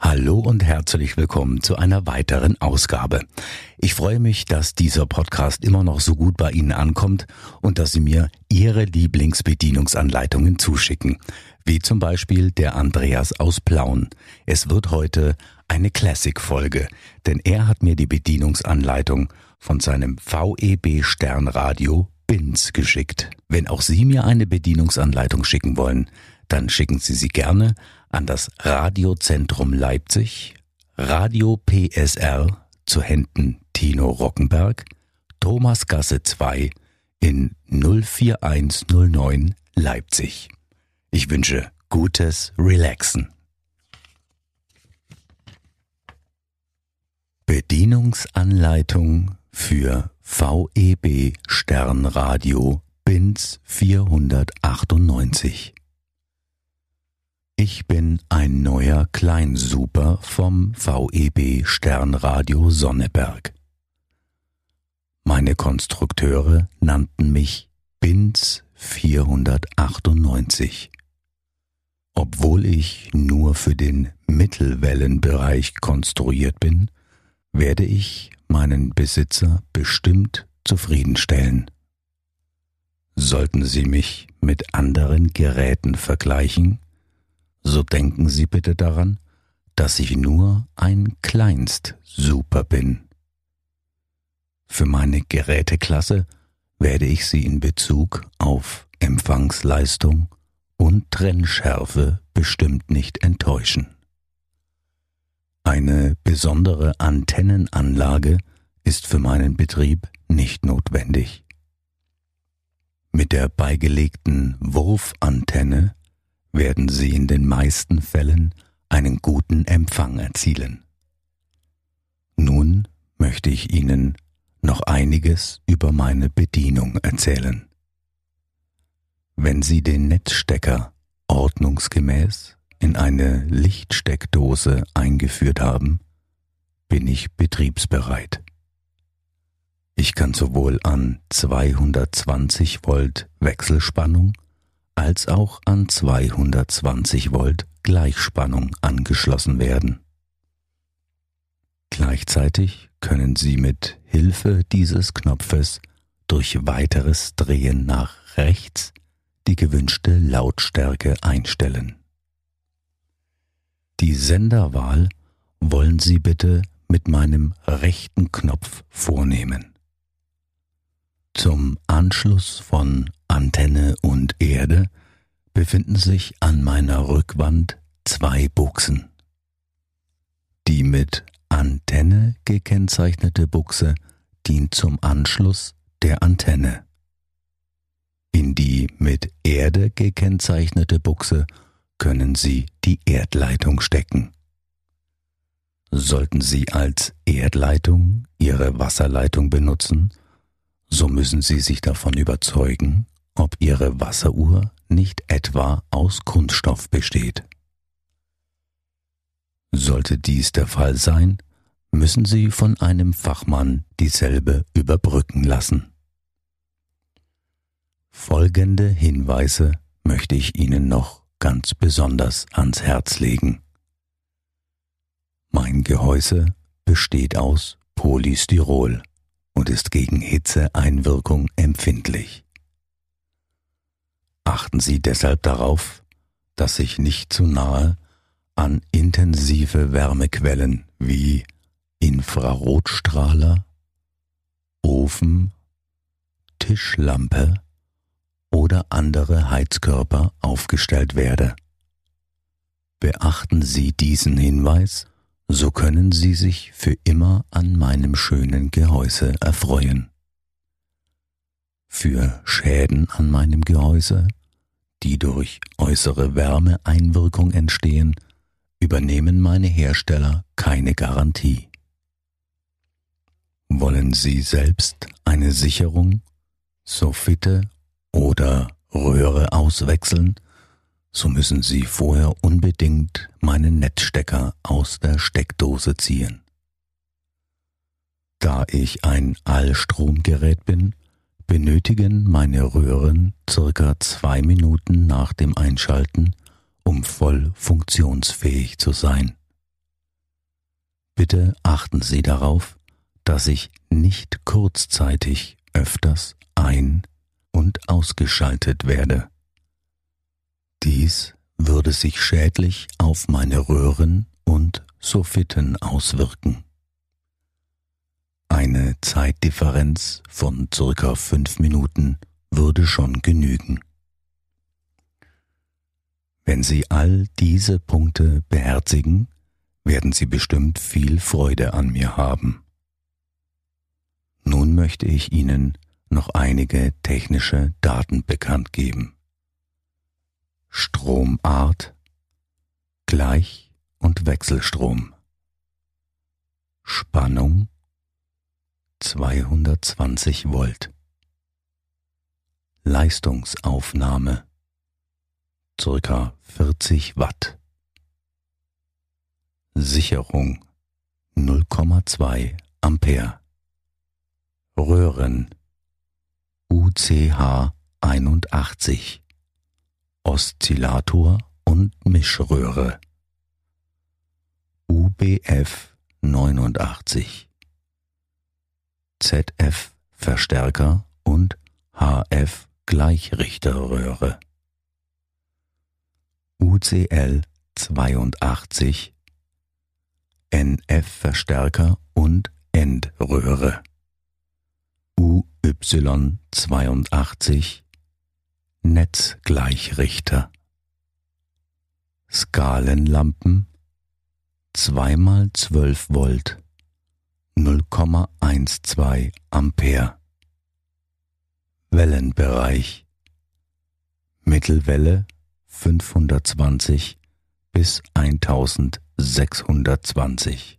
Hallo und herzlich willkommen zu einer weiteren Ausgabe. Ich freue mich, dass dieser Podcast immer noch so gut bei Ihnen ankommt und dass Sie mir Ihre Lieblingsbedienungsanleitungen zuschicken, wie zum Beispiel der Andreas aus Plauen. Es wird heute eine Classic-Folge, denn er hat mir die Bedienungsanleitung von seinem VEB Sternradio Bins geschickt. Wenn auch Sie mir eine Bedienungsanleitung schicken wollen, dann schicken Sie sie gerne an das Radiozentrum Leipzig, Radio PSR zu Händen Tino Rockenberg, Thomasgasse 2 in 04109 Leipzig. Ich wünsche gutes Relaxen. Bedienungsanleitung für VEB Sternradio BINS 498 ich bin ein neuer Kleinsuper vom VEB Sternradio Sonneberg. Meine Konstrukteure nannten mich BINS 498. Obwohl ich nur für den Mittelwellenbereich konstruiert bin, werde ich meinen Besitzer bestimmt zufriedenstellen. Sollten Sie mich mit anderen Geräten vergleichen, so denken Sie bitte daran, dass ich nur ein Kleinst-Super bin. Für meine Geräteklasse werde ich Sie in Bezug auf Empfangsleistung und Trennschärfe bestimmt nicht enttäuschen. Eine besondere Antennenanlage ist für meinen Betrieb nicht notwendig. Mit der beigelegten Wurfantenne werden Sie in den meisten Fällen einen guten Empfang erzielen. Nun möchte ich Ihnen noch einiges über meine Bedienung erzählen. Wenn Sie den Netzstecker ordnungsgemäß in eine Lichtsteckdose eingeführt haben, bin ich betriebsbereit. Ich kann sowohl an 220 Volt Wechselspannung als auch an 220 Volt Gleichspannung angeschlossen werden. Gleichzeitig können Sie mit Hilfe dieses Knopfes durch weiteres Drehen nach rechts die gewünschte Lautstärke einstellen. Die Senderwahl wollen Sie bitte mit meinem rechten Knopf vornehmen. Zum Anschluss von Antenne und Erde befinden sich an meiner Rückwand zwei Buchsen. Die mit Antenne gekennzeichnete Buchse dient zum Anschluss der Antenne. In die mit Erde gekennzeichnete Buchse können Sie die Erdleitung stecken. Sollten Sie als Erdleitung Ihre Wasserleitung benutzen, so müssen Sie sich davon überzeugen, ob Ihre Wasseruhr nicht etwa aus Kunststoff besteht. Sollte dies der Fall sein, müssen Sie von einem Fachmann dieselbe überbrücken lassen. Folgende Hinweise möchte ich Ihnen noch ganz besonders ans Herz legen. Mein Gehäuse besteht aus Polystyrol und ist gegen Hitzeeinwirkung empfindlich. Achten Sie deshalb darauf, dass sich nicht zu nahe an intensive Wärmequellen wie Infrarotstrahler, Ofen, Tischlampe oder andere Heizkörper aufgestellt werde. Beachten Sie diesen Hinweis so können Sie sich für immer an meinem schönen Gehäuse erfreuen. Für Schäden an meinem Gehäuse, die durch äußere Wärmeeinwirkung entstehen, übernehmen meine Hersteller keine Garantie. Wollen Sie selbst eine Sicherung, Soffite oder Röhre auswechseln? So müssen Sie vorher unbedingt meinen Netzstecker aus der Steckdose ziehen. Da ich ein Allstromgerät bin, benötigen meine Röhren circa zwei Minuten nach dem Einschalten, um voll funktionsfähig zu sein. Bitte achten Sie darauf, dass ich nicht kurzzeitig öfters ein- und ausgeschaltet werde. Dies würde sich schädlich auf meine Röhren und Soffitten auswirken. Eine Zeitdifferenz von circa fünf Minuten würde schon genügen. Wenn Sie all diese Punkte beherzigen, werden Sie bestimmt viel Freude an mir haben. Nun möchte ich Ihnen noch einige technische Daten bekannt geben. Stromart, Gleich- und Wechselstrom, Spannung 220 Volt, Leistungsaufnahme ca. 40 Watt, Sicherung 0,2 Ampere, Röhren UCH 81 Oszillator und Mischröhre. UBF 89 ZF Verstärker und HF Gleichrichterröhre. UCL 82 NF Verstärker und Endröhre. UY 82 Netzgleichrichter. Skalenlampen 2 mal 12 Volt 0,12 Ampere. Wellenbereich Mittelwelle 520 bis 1620.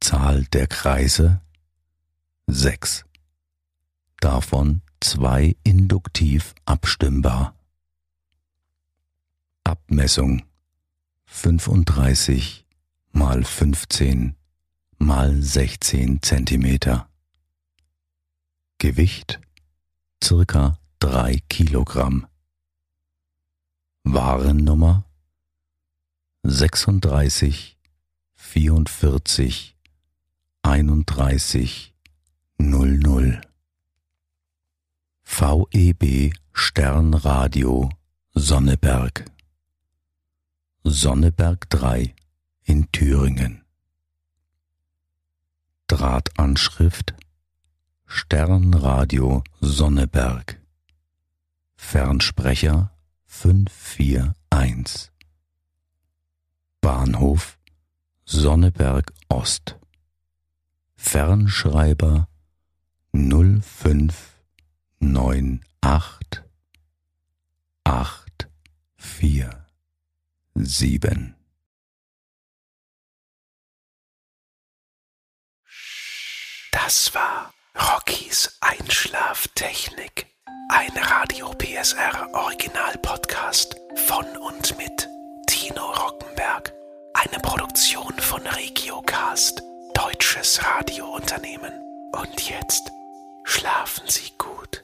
Zahl der Kreise 6. Davon zwei induktiv abstimmbar. Abmessung 35 mal 15 mal 16 Zentimeter. Gewicht circa 3 Kilogramm. Warennummer 36 44 31 00 VEB Sternradio Sonneberg. Sonneberg 3 in Thüringen. Drahtanschrift Sternradio Sonneberg. Fernsprecher 541 Bahnhof Sonneberg Ost. Fernschreiber 05 neun acht acht vier sieben. Das war Rockys Einschlaftechnik. Ein Radio PSR Original Podcast von und mit Tino Rockenberg. Eine Produktion von Regiocast, deutsches Radiounternehmen. Und jetzt schlafen Sie gut.